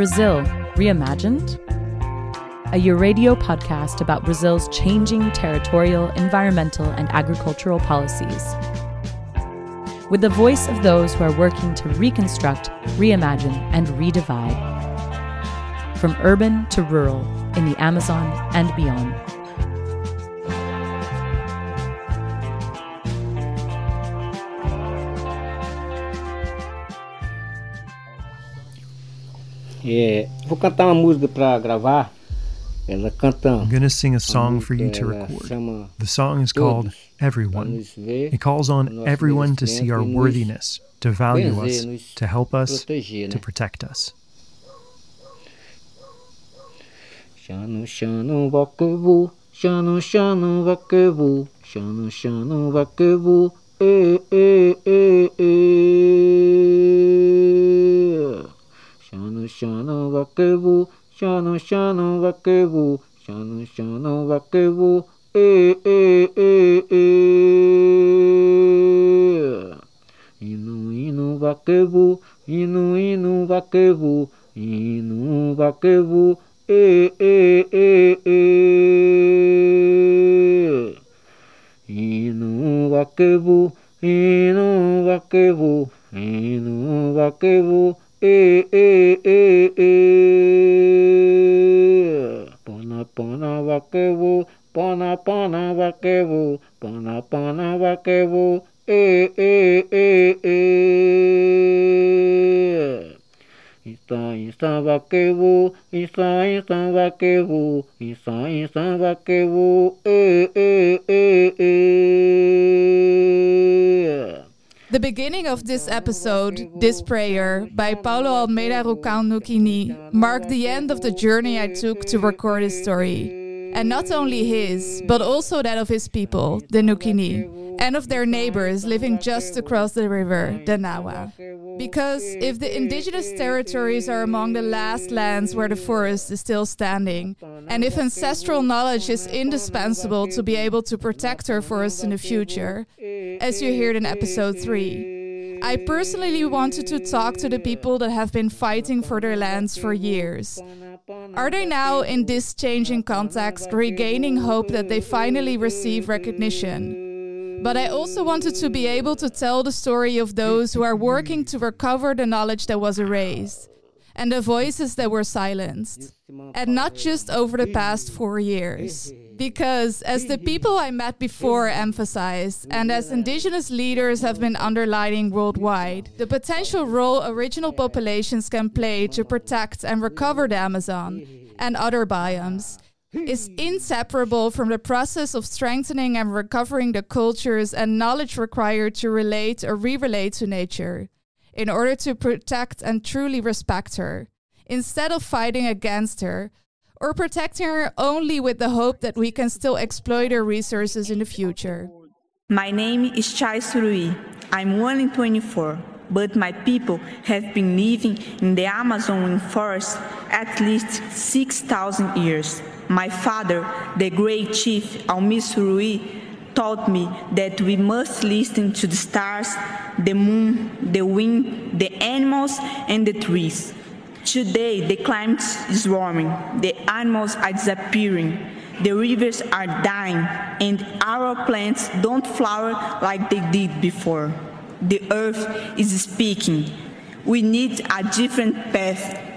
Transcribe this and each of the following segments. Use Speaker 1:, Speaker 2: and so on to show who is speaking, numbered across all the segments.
Speaker 1: Brazil Reimagined? A Euradio podcast about Brazil's changing territorial, environmental, and agricultural policies. With the voice of those who are working to reconstruct, reimagine, and redivide. From urban to rural, in the Amazon and beyond.
Speaker 2: É, vou cantar uma música para gravar. Ela canta.
Speaker 3: I'm going to sing a song for you to record. The song is called Everyone. It calls on everyone to see our worthiness, to value us, to help us, to protect us.
Speaker 2: Shano shano vakevu, shano shano vakevu, shano shano vakevu, eh eh eh eh. シャヌシャヌガケブシャヌシャヌガケブシャヌシャヌガケブえー、えー、えー、えー、犬犬がけぶ犬犬がケブ犬がけぶえー、えー、えー、えー、犬がけぶ犬がけぶ犬がけぶ eh eh eh eh. Pana pana vakevu, pana pana vakevu, pana pana vakevu, eh eh eh eh. Insta, insta vaquevo, insta, insta vaquevo, insta, insta vaquevo, eh, eh, eh, eh.
Speaker 4: The beginning of this episode, This Prayer, by Paulo Almeida Rukã marked the end of the journey I took to record his story. And not only his, but also that of his people, the Nukini, and of their neighbors living just across the river, the Nawa. Because if the indigenous territories are among the last lands where the forest is still standing, and if ancestral knowledge is indispensable to be able to protect our forests in the future, as you heard in episode 3, I personally wanted to talk to the people that have been fighting for their lands for years. Are they now, in this changing context, regaining hope that they finally receive recognition? But I also wanted to be able to tell the story of those who are working to recover the knowledge that was erased and the voices that were silenced. And not just over the past four years. Because, as the people I met before emphasized, and as indigenous leaders have been underlining worldwide, the potential role original populations can play to protect and recover the Amazon and other biomes is inseparable from the process of strengthening and recovering the cultures and knowledge required to relate or re relate to nature, in order to protect and truly respect her, instead of fighting against her, or protecting her only with the hope that we can still exploit her resources in the future.
Speaker 5: My name is Txai Surui. I'm in 24, but my people have been living in the Amazon forest at least 6,000 years. My father, the great chief Almir Surui, taught me that we must listen to the stars, the moon, the wind, the animals, and the trees. Today, the climate is warming, the animals are disappearing, the rivers are dying, and our plants don't flower like they did before. The earth is speaking. We need a different path.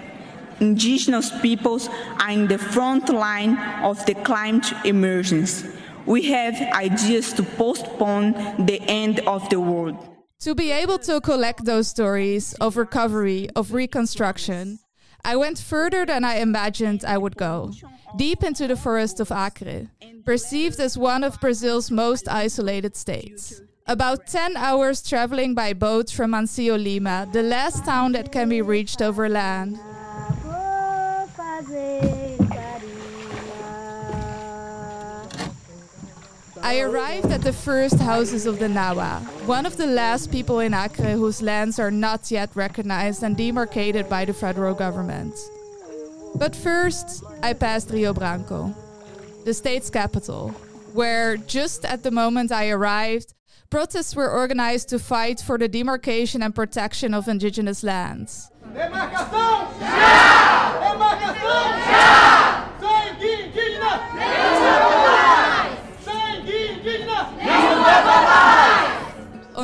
Speaker 5: Indigenous peoples are in the front line of the climate emergence. We have ideas to postpone the end of the world.
Speaker 4: To be able to collect those stories of recovery, of reconstruction, I went further than I imagined I would go, deep into the forest of Acre, perceived as one of Brazil's most isolated states. About 10 hours traveling by boat from Mancio Lima, the last town that can be reached over land. I arrived at the first houses of the Nawa, one of the last people in Acre whose lands are not yet recognized and demarcated by the federal government. But first, I passed Rio Branco, the state's capital, where just at the moment I arrived, protests were organized to fight for the demarcation and protection of indigenous lands.
Speaker 6: Demarcação! Já! Demarcação! Já! Sangue indígena! Sangue indígena!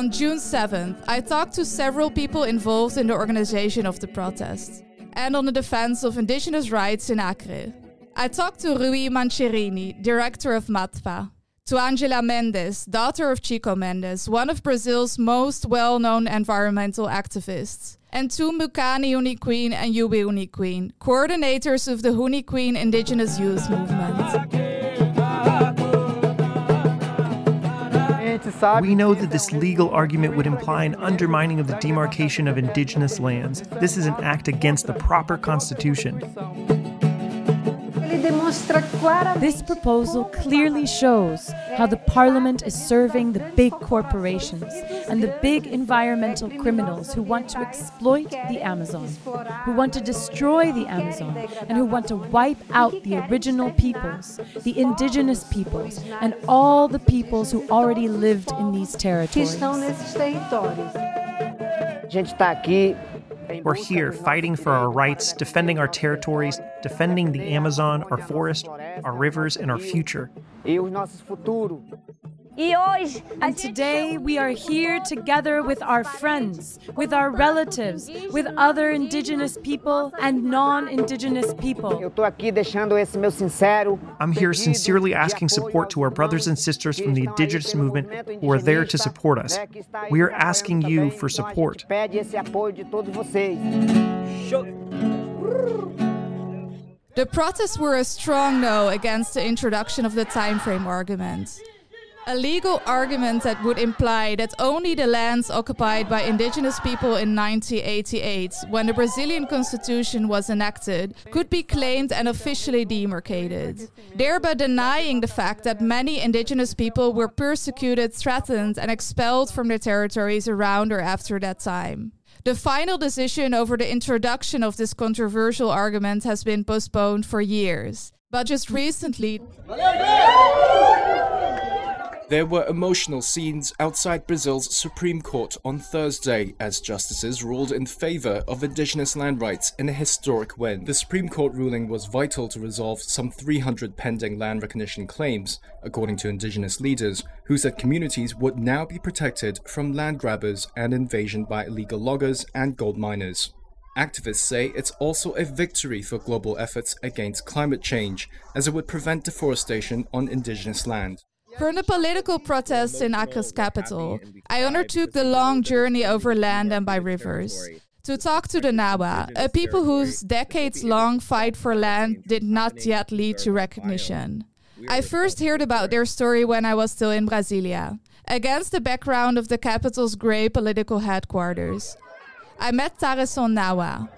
Speaker 4: On June 7th, I talked to several people involved in the organization of the protest and on the defense of indigenous rights in Acre. I talked to Ruwi Manchineri, director of MATPHA, to Angela Mendes, daughter of Chico Mendes, one of Brazil's most well known environmental activists, and to Mukani Huni Kuin and Yubi Huni Kuin, coordinators of the Huni Kuin Indigenous Youth Movement.
Speaker 3: We know that this legal argument would imply an undermining of the demarcation of indigenous lands. This is an act against the proper constitution.
Speaker 1: This proposal clearly shows how the parliament is serving the big corporations and the big environmental criminals who want to exploit the Amazon, who want to destroy the Amazon, and who want to wipe out the original peoples, the indigenous peoples, and all the peoples who already lived in these territories.
Speaker 3: We're here fighting for our rights, defending our territories, defending the Amazon, our forest, our rivers, and our future.
Speaker 1: And today we are here together with our friends, with our relatives, with other indigenous people and non indigenous people.
Speaker 3: I'm here sincerely asking support to our brothers and sisters from the indigenous movement who are there to support us. We are asking you for support.
Speaker 4: The protests were a strong no against the introduction of the time frame argument. A legal argument that would imply that only the lands occupied by indigenous people in 1988, when the Brazilian constitution was enacted, could be claimed and officially demarcated, thereby denying the fact that many indigenous people were persecuted, threatened, and expelled from their territories around or after that time. The final decision over the introduction of this controversial argument has been postponed for years. But just recently,
Speaker 7: There were emotional scenes outside Brazil's Supreme Court on Thursday as justices ruled in favor of indigenous land rights in a historic win. The Supreme Court ruling was vital to resolve some 300 pending land recognition claims, according to indigenous leaders, who said communities would now be protected from land grabbers and invasion by illegal loggers and gold miners. Activists say it's also a victory for global efforts against climate change, as it would prevent deforestation on indigenous land.
Speaker 4: For the political protests in Acre's capital, I undertook the long journey over land and by rivers. To talk to the Nawa, a people whose decades long fight for land did not yet lead to recognition. I first heard about their story when I was still in Brasilia, against the background of the capital's grey political headquarters. I met Tareson Nawa,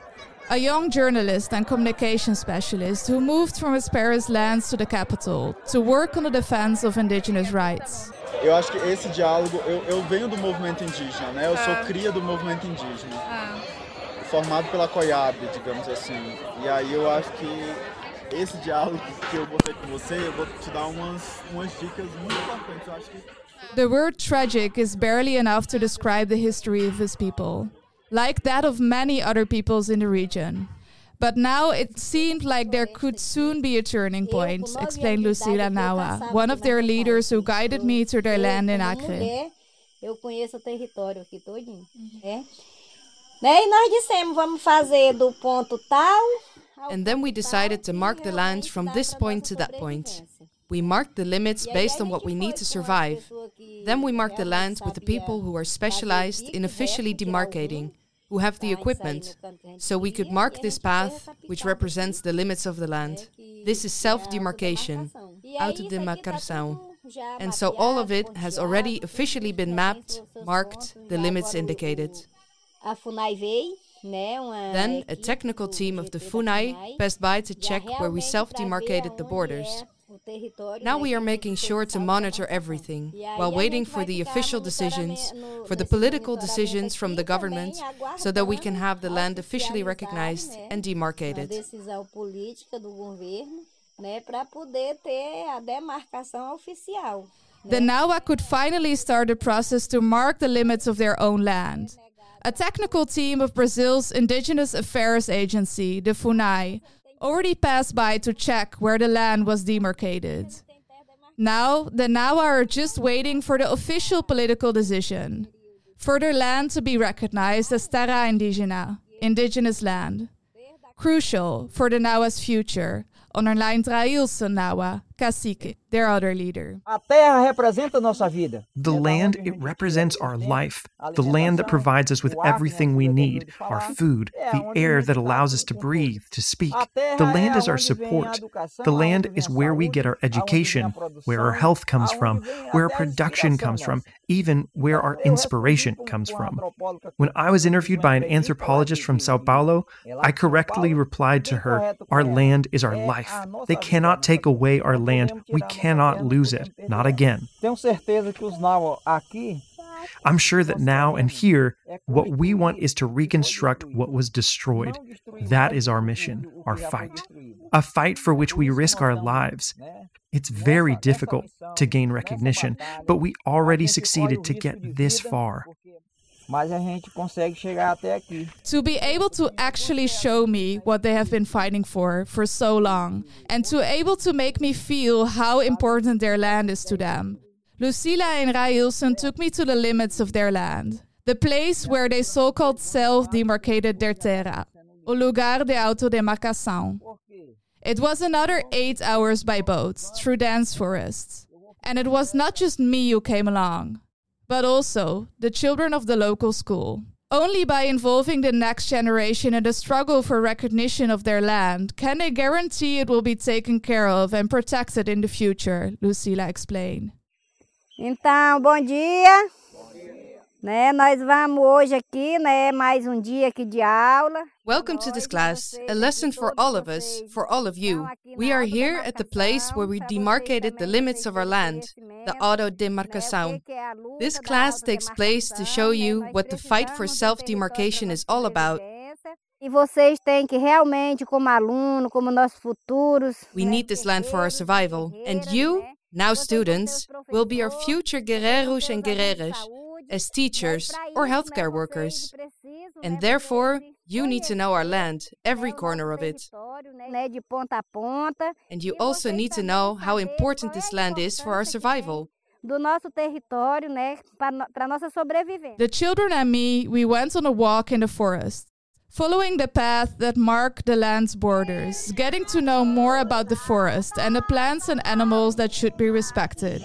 Speaker 4: a young journalist and communication specialist who moved from his Paris lands to the capital to work on the defense of indigenous rights.
Speaker 8: Eu acho que esse diálogo, eu, eu venho do movimento indígena, né? Eu sou ah. cria do movimento indígena, ah. formado pela COIAB, digamos assim. E aí eu acho que esse diálogo que eu vou ter com você, eu vou te dar umas, umas dicas muito importantes. Eu acho que
Speaker 4: The word tragic is barely enough to describe the history of his people, like that of many other peoples in the region. But now it seemed like there could soon be a turning point, explained Lucila Nawa, one of their leaders who guided me to their land in Acre.
Speaker 9: Eu conheço o território aqui todinho. É. E nós dissemos, vamos fazer do ponto tal.
Speaker 10: And then we decided to mark the land from this point to that point. We marked the limits based on what we need to survive. Then we mark the land with the people who are specialized in officially
Speaker 9: verso, tirar o
Speaker 10: demarcating,
Speaker 9: rio,
Speaker 10: who have the
Speaker 9: pra sair no
Speaker 10: equipment,
Speaker 9: canto que a gente
Speaker 10: so we could mark this path, which represents the limits of the land. This is self-demarcation,
Speaker 9: autodemarcação. Aí isso aqui tá
Speaker 10: autodemarcação. And so all of it has already officially been mapped, marked, the limits indicated.
Speaker 9: o- A FUNAI veio, né, uma
Speaker 10: Then a technical team of the FUNAI passed by to check where we
Speaker 9: ver
Speaker 10: self-demarcated the borders.
Speaker 9: É o território,
Speaker 10: Now we are making sure to monitor everything while waiting for the official decisions, for the political decisions from the government, so that we can have the land officially recognized and demarcated.
Speaker 9: decisão política do governo, né, para poder ter a demarcação oficial.
Speaker 4: The Nawa could finally start the process to mark the limits of their own land. A technical team of Brazil's Indigenous Affairs Agency, the FUNAI, already passed by to check where the land was demarcated. Now, the Nawa are just waiting for the official political decision for their land to be recognized as terra indígena, indigenous land. Crucial for the Nawa's future, underlined Railson Nawa, cacique, their other leader.
Speaker 11: A terra representa nossa vida.
Speaker 3: The land, it represents our life. The land that provides us with everything we need our food, the air that allows us to breathe, to speak. The land is our support. The land is where we get our education, where our health comes from, where our production comes from, even where our inspiration comes from. When I was interviewed by an anthropologist from Sao Paulo, I correctly replied to her, Our land is our life. They cannot take away our land. We cannot lose it. Not again.
Speaker 11: Tenho certeza que os Nawa aqui
Speaker 3: I'm sure that now and here, what we want is to reconstruct what was destroyed. That is our mission, our fight. A fight for which we risk our lives. It's very difficult to gain recognition, but we already succeeded to get this far.
Speaker 11: Mas a gente consegue chegar até aqui.
Speaker 4: To be able to actually show me what they have been fighting for for so long, and to able to make me feel how important their land is to them. Lucila and Railson took me to the limits of their land, the place where they so called self demarcated their terra, o lugar de autodemarcação. It was another eight hours by boat through dense forests. And it was not just me who came along, but also the children of the local school. Only by involving the next generation in the struggle for recognition of their land can they guarantee it will be taken care of and protected in the future, Lucila explained.
Speaker 9: Então, bom dia. Né, nós vamos hoje aqui, né, mais um dia aqui de aula.
Speaker 10: Welcome to this class, a lesson for all of us, for all of you. We are here at the place where we demarcated the limits of our land, the autodemarcação. This class takes place to show you what the fight for self demarcation is all about.
Speaker 9: E vocês têm que realmente, como aluno, como nossos futuros,
Speaker 10: We need this land for our survival, and you, now students, will be our future guerreiros and guerreiras as teachers or healthcare workers. And therefore, you need to know our land, every corner of it. And you also need to know how important this land is for our survival.
Speaker 4: The children and me, we went on a walk in the forest, following the path that marked the land's borders, getting to know more about the forest and the plants and animals that should be respected.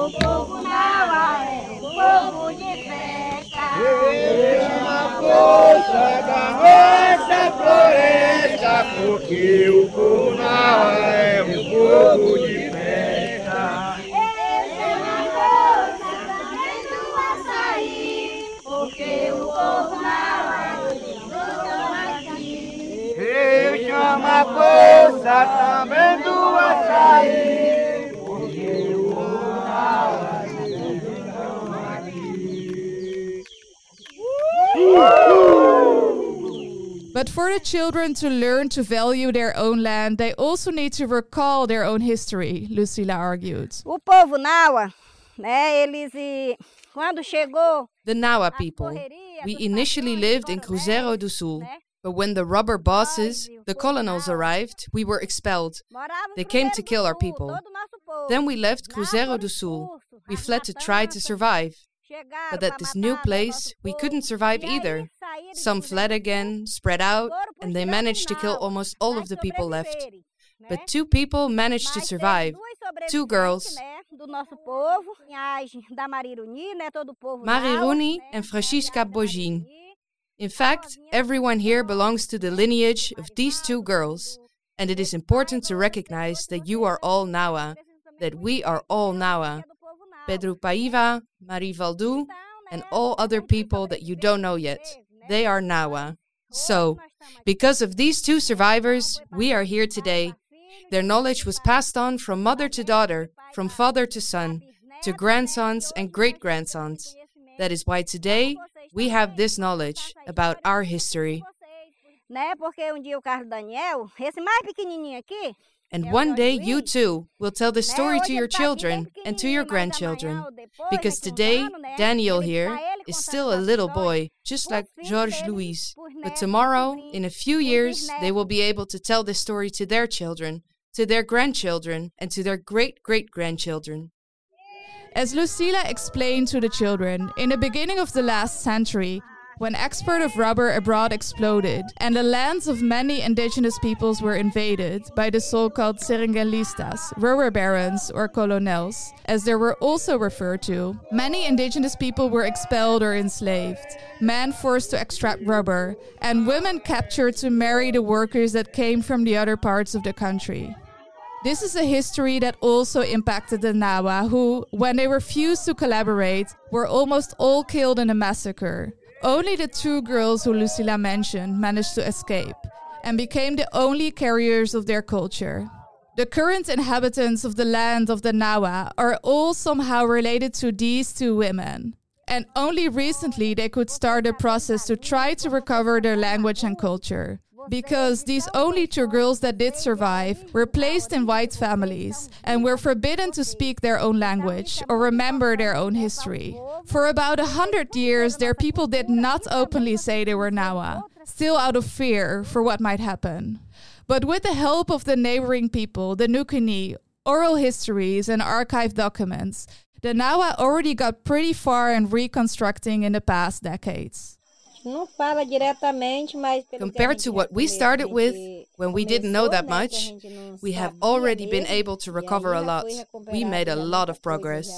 Speaker 9: O povo Naua é um povo de festa.
Speaker 6: Eu chamo a força da nossa floresta, porque o povo Naua é um povo de festa.
Speaker 9: Eu chamo a força também do açaí, porque o povo Naua é um aqui.
Speaker 6: Eu chamo a força também do açaí,
Speaker 4: But for the children to learn to value their own land, they also need to recall their own history, Lucila argued.
Speaker 9: O povo Naua, né, eles e quando chegou
Speaker 10: The Nawa people. We initially lived in Cruzeiro do Sul, but when the rubber bosses, the colonels, arrived, we were expelled. They came to kill our people. Then we left Cruzeiro do Sul. We fled to try to survive. But at this new place, we couldn't survive either. Some fled again, spread out, and they managed to kill almost all of the people left. But two people managed to survive. Two girls,
Speaker 9: do nosso povo, linhagem da Mariruni, né, todo o povo
Speaker 10: Mariruni and Francisca Bojin. In fact, everyone here belongs to the lineage of these two girls, and it is important to recognize that you are all Nawa, that we are all Nawa. Pedro Paiva, Marie Valdu, and all other people that you don't know yet. They are Nawa. So, because of these two survivors, we are here today. Their knowledge was passed on from mother to daughter, from father to son, to grandsons and great grandsons. That is why today we have this knowledge about our history.
Speaker 9: um dia o Carlos Daniel, esse mais pequenininho aqui,
Speaker 10: And one day you too will tell the story to your children and to your grandchildren. Because today, Daniel here, is still a little boy, just like Georges Louis. But tomorrow, in a few years, they will be able to tell this story to their children, to their grandchildren, and to their great great grandchildren.
Speaker 4: As Lucila explained to the children, in the beginning of the last century, when export of rubber abroad exploded and the lands of many indigenous peoples were invaded by the so-called Seringalistas, rubber barons or colonels, as they were also referred to, many indigenous people were expelled or enslaved, men forced to extract rubber, and women captured to marry the workers that came from the other parts of the country. This is a history that also impacted the Nawa, who, when they refused to collaborate, were almost all killed in a massacre. Only the two girls who Lucila mentioned managed to escape and became the only carriers of their culture. The current inhabitants of the land of the Nawa are all somehow related to these two women. And only recently they could start a process to try to recover their language and culture. Because these only two girls that did survive were placed in white families and were forbidden to speak their own language or remember their own history. For about a hundred years, their people did not openly say they were Nawa, still out of fear for what might happen. But with the help of the neighboring people, the Nukini, oral histories, and archived documents, the Nawa already got pretty far in reconstructing in the past decades.
Speaker 10: Compared to what we started with when we didn't know that much, we have already been able to recover a lot. We made a lot of progress.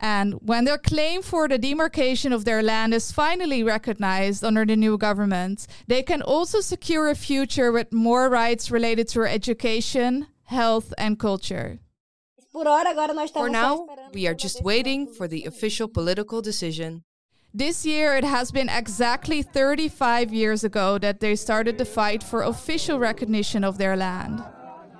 Speaker 4: And when their claim for the demarcation of their land is finally recognized under the new government, they can also secure a future with more rights related to education, health, and culture.
Speaker 10: For now, we are just waiting for the official political decision.
Speaker 4: This year, it has been exactly 35 years ago that they started the fight for official recognition of their land.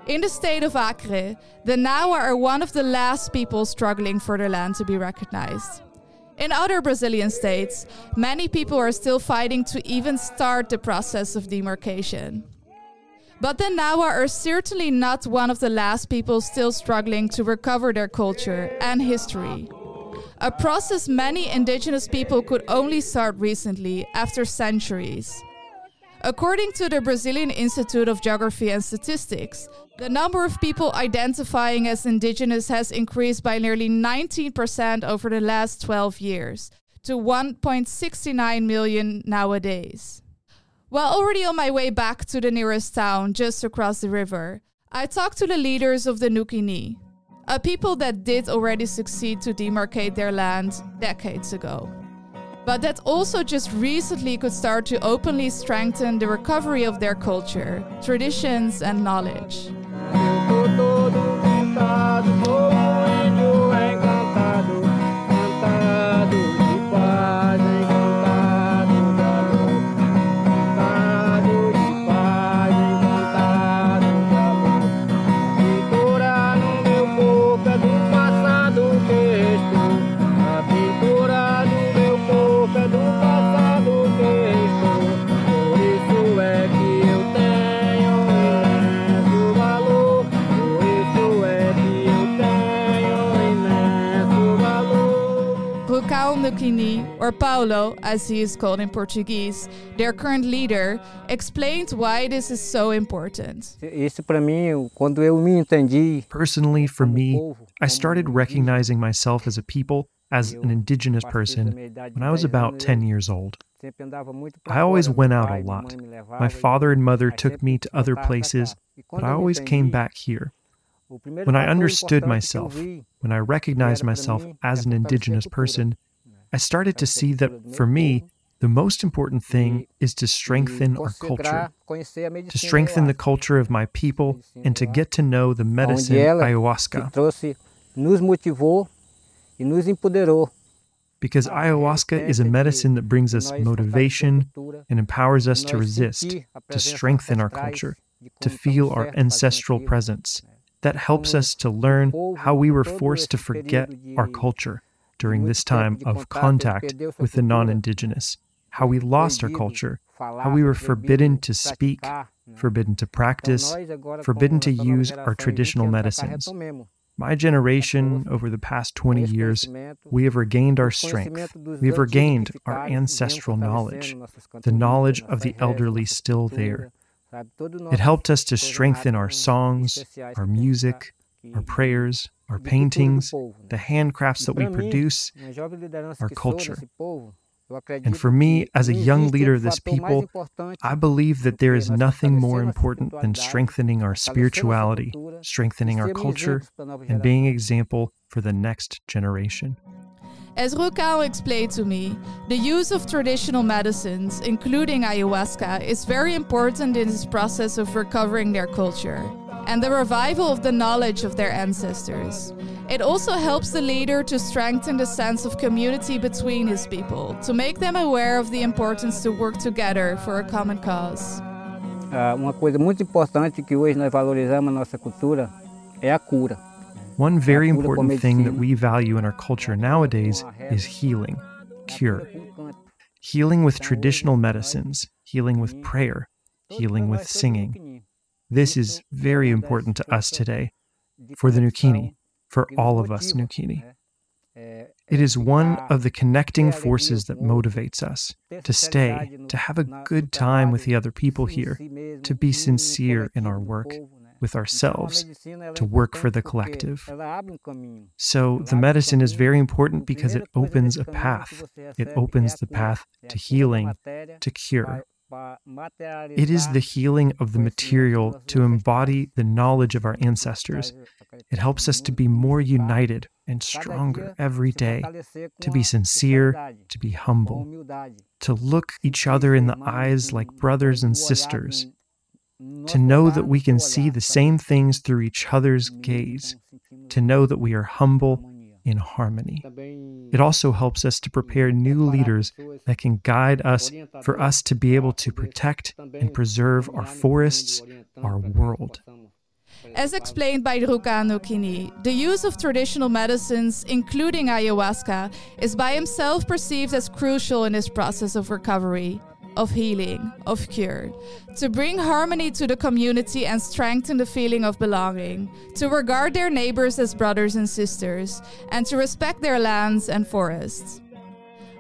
Speaker 4: In the state of Acre, the Nawa are one of the last people struggling for their land to be recognized. In other Brazilian states, many people are still fighting to even start the process of demarcation. But the Nawa are certainly not one of the last people still struggling to recover their culture and history. A process many indigenous people could only start recently, after centuries. According to the Brazilian Institute of Geography and Statistics, the number of people identifying as indigenous has increased by nearly 19% over the last 12 years to 1.69 million nowadays. While already on my way back to the nearest town just across the river, I talked to the leaders of the Nukini, a people that did already succeed to demarcate their land decades ago, but that also just recently could start to openly strengthen the recovery of their culture, traditions, and knowledge. Or Paulo as he is called in Portuguese, their current leader, explains why this is so important.
Speaker 11: Isso para mim, quando eu me entendi,
Speaker 3: Personally, for me, I started recognizing myself as a people, as an indigenous person, when I was about 10 years old.
Speaker 11: sempre andava muito pra
Speaker 3: I always went out
Speaker 11: pai
Speaker 3: a
Speaker 11: minha
Speaker 3: lot.
Speaker 11: mãe me levavam
Speaker 3: My father and mother took me to other places. But I always came back here. When I understood
Speaker 11: importante que eu
Speaker 3: myself, when I recognized myself as an
Speaker 11: é fortalecer a
Speaker 3: indigenous person, I started to see that for me, the most important thing is to strengthen our culture,
Speaker 11: consagrar, conhecer a
Speaker 3: to strengthen the culture of my people, and to get to know the medicine ayahuasca.
Speaker 11: que trouxe, nos motivou nos empoderou.
Speaker 3: Because ayahuasca is a medicine that brings us motivation and empowers us to resist, to strengthen our culture, to feel our ancestral presence. That helps us to learn how we were forced to forget our culture during this time of contact with the non indigenous, how we lost our culture, how we were forbidden to speak, forbidden to practice, forbidden to use our traditional medicines. My generation, over the past 20 years, we have regained our strength. We have regained our ancestral knowledge, the knowledge of the elderly still there. It helped us to strengthen our songs, our music, our prayers, our paintings, the handcrafts that we produce, our culture. And for me, as a young leader of this people, I believe that there is nothing more important than strengthening our spirituality, strengthening our culture, and being an example for the next generation.
Speaker 4: As Rukã explained to me, the use of traditional medicines, including ayahuasca, is very important in this process of recovering their culture and the revival of the knowledge of their ancestors. It also helps the leader to strengthen the sense of community between his people, to make them aware of the importance to work together for a common cause.
Speaker 11: Uh, uma coisa muito importante que hoje nós valorizamos na nossa cultura é a cura.
Speaker 3: One very important thing that we value in our culture nowadays is healing, cure. Healing with traditional medicines, healing with prayer, healing with singing. This is very important to us today, for the Nukini, for all of us Nukini. It is one of the connecting forces that motivates us to stay, to have a good time with the other people here, to be sincere in our work with ourselves, to work for the collective. So the medicine is very important because it opens a path. It opens the path to healing, to cure. It is the healing of the material to embody the knowledge of our ancestors. It helps us to be more united and stronger every day, to be sincere, to be humble, to look each other in the eyes like brothers and sisters, to know that we can see the same things through each other's gaze, to know that we are humble in harmony. It also helps us to prepare new leaders that can guide us for us to be able to protect and preserve our forests, our world.
Speaker 4: As explained by Rukã Nukini, the use of traditional medicines, including ayahuasca, is by himself perceived as crucial in this process of recovery of healing, of cure, to bring harmony to the community and strengthen the feeling of belonging, to regard their neighbors as brothers and sisters, and to respect their lands and forests.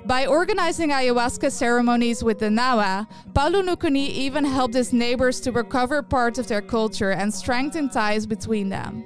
Speaker 4: By organizing ayahuasca ceremonies with the Nawa, Paulo Nukini even helped his neighbors to recover part of their culture and strengthen ties between them.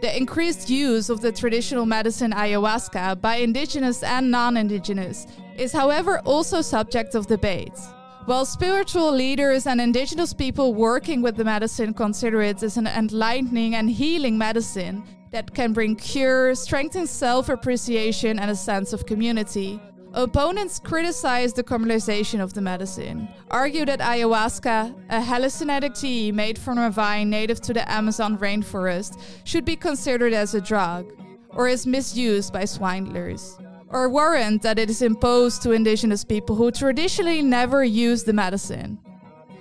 Speaker 4: The increased use of the traditional medicine ayahuasca by indigenous and non indigenous is, however, also subject of debate. While spiritual leaders and indigenous people working with the medicine consider it as an enlightening and healing medicine that can bring cure, strengthen self appreciation, and a sense of community, Opponents criticize the commercialization of the medicine, argue that ayahuasca, a hallucinogenic tea made from a vine native to the Amazon rainforest, should be considered as a drug, or is misused by swindlers, or warrant that it is imposed to indigenous people who traditionally never use the medicine.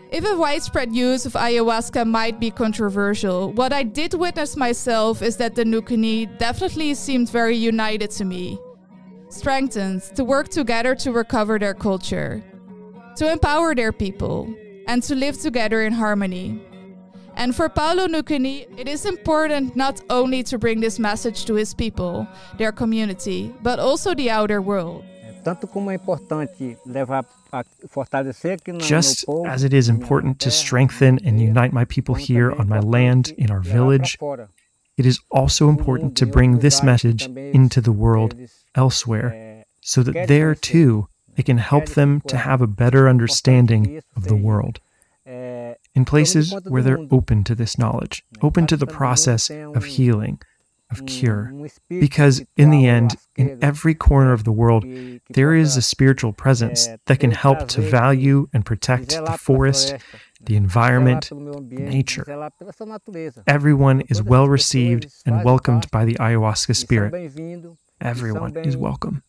Speaker 4: If a widespread use of ayahuasca might be controversial, what I did witness myself is that the Nukini definitely seemed very united to me strengthened to work together to recover their culture, to empower their people, and to live together in harmony. And for Paulo Nukini, it is important not only to bring this message to his people, their community, but also the outer world.
Speaker 3: Just as it is important to strengthen and unite my people here on my land, in our village, it is also important to bring this message into the world elsewhere so that there too it can help them to have a better understanding of the world. In places where they're open to this knowledge, open to the process of healing, of cure. Because in the end, in every corner of the world, there is a spiritual presence that can help to value and protect the forest, the environment, nature. Everyone is well received and welcomed by the ayahuasca spirit. Everyone is welcome.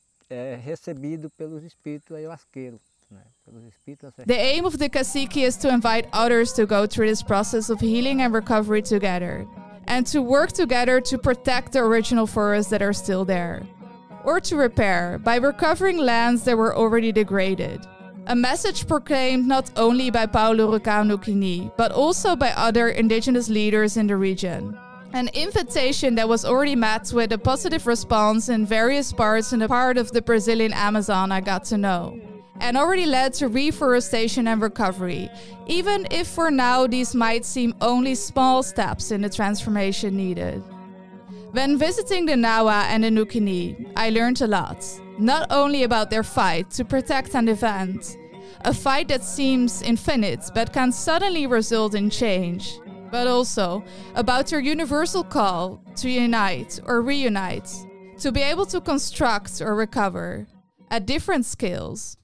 Speaker 4: The aim of the cacique is to invite others to go through this process of healing and recovery together, and to work together to protect the original forests that are still there, or to repair by recovering lands that were already degraded. A message proclaimed not only by Paulo Rukã Nukini, but also by other indigenous leaders in the region. An invitation that was already met with a positive response in various parts in the part of the Brazilian Amazon I got to know, and already led to reforestation and recovery, even if for now these might seem only small steps in the transformation needed. When visiting the Nawa and the Nukini, I learned a lot, not only about their fight to protect and defend, a fight that seems infinite but can suddenly result in change but also about your universal call to unite or reunite, to be able to construct or recover at different scales.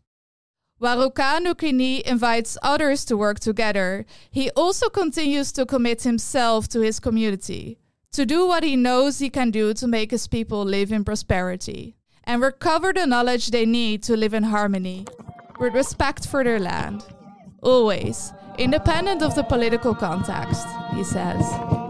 Speaker 4: While Rukã Nukini invites others to work together, he also continues to commit himself to his community, to do what he knows he can do to make his people live in prosperity, and recover the knowledge they need to live in harmony, with respect for their land. Always independent of the political context, he says.